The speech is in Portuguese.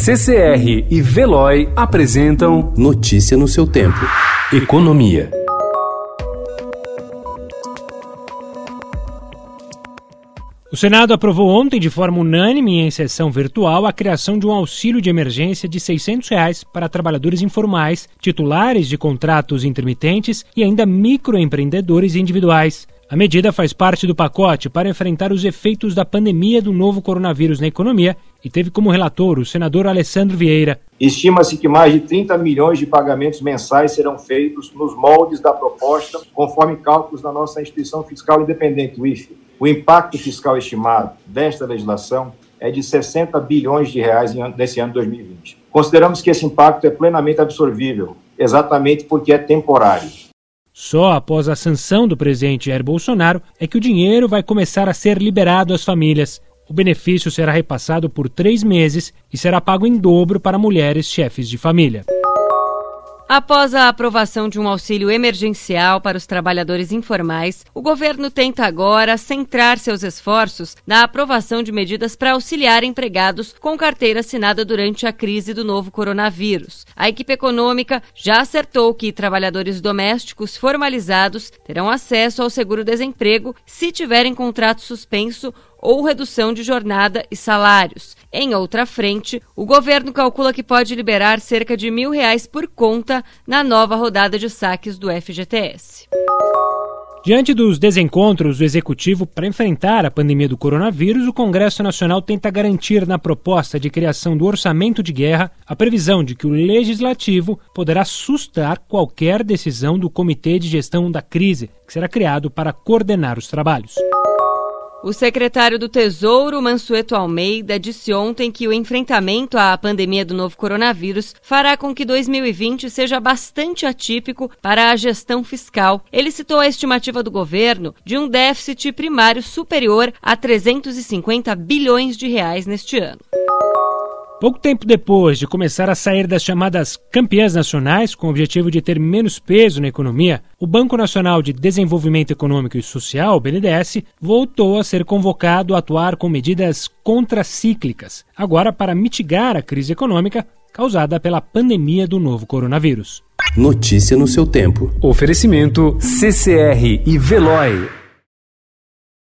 CCR e Veloy apresentam Notícia no seu tempo. Economia. O Senado aprovou ontem, de forma unânime em sessão virtual, a criação de um auxílio de emergência de 600 reais para trabalhadores informais, titulares de contratos intermitentes e ainda microempreendedores individuais. A medida faz parte do pacote para enfrentar os efeitos da pandemia do novo coronavírus na economia e teve como relator o senador Alessandro Vieira. Estima-se que mais de 30 milhões de pagamentos mensais serão feitos nos moldes da proposta, conforme cálculos da nossa instituição fiscal independente, o IFE. O impacto fiscal estimado desta legislação é de 60 bilhões de reais nesse ano 2020. Consideramos que esse impacto é plenamente absorvível, exatamente porque é temporário. Só após a sanção do presidente Jair Bolsonaro é que o dinheiro vai começar a ser liberado às famílias. O benefício será repassado por três meses e será pago em dobro para mulheres chefes de família. Após a aprovação de um auxílio emergencial para os trabalhadores informais, o governo tenta agora centrar seus esforços na aprovação de medidas para auxiliar empregados com carteira assinada durante a crise do novo coronavírus. A equipe econômica já acertou que trabalhadores domésticos formalizados terão acesso ao seguro-desemprego se tiverem contrato suspenso ou redução de jornada e salários. Em outra frente, o governo calcula que pode liberar cerca de mil reais por conta na nova rodada de saques do FGTS. Diante dos desencontros do executivo para enfrentar a pandemia do coronavírus, o Congresso Nacional tenta garantir na proposta de criação do orçamento de guerra a previsão de que o legislativo poderá sustar qualquer decisão do Comitê de Gestão da Crise, que será criado para coordenar os trabalhos. O secretário do Tesouro, Mansueto Almeida, disse ontem que o enfrentamento à pandemia do novo coronavírus fará com que 2020 seja bastante atípico para a gestão fiscal. Ele citou a estimativa do governo de um déficit primário superior a 350 bilhões de reais neste ano. Pouco tempo depois de começar a sair das chamadas campeãs nacionais, com o objetivo de ter menos peso na economia, o Banco Nacional de Desenvolvimento Econômico e Social, BNDES, voltou a ser convocado a atuar com medidas contracíclicas, agora para mitigar a crise econômica causada pela pandemia do novo coronavírus. Notícia no seu tempo. Oferecimento CCR e Veloy.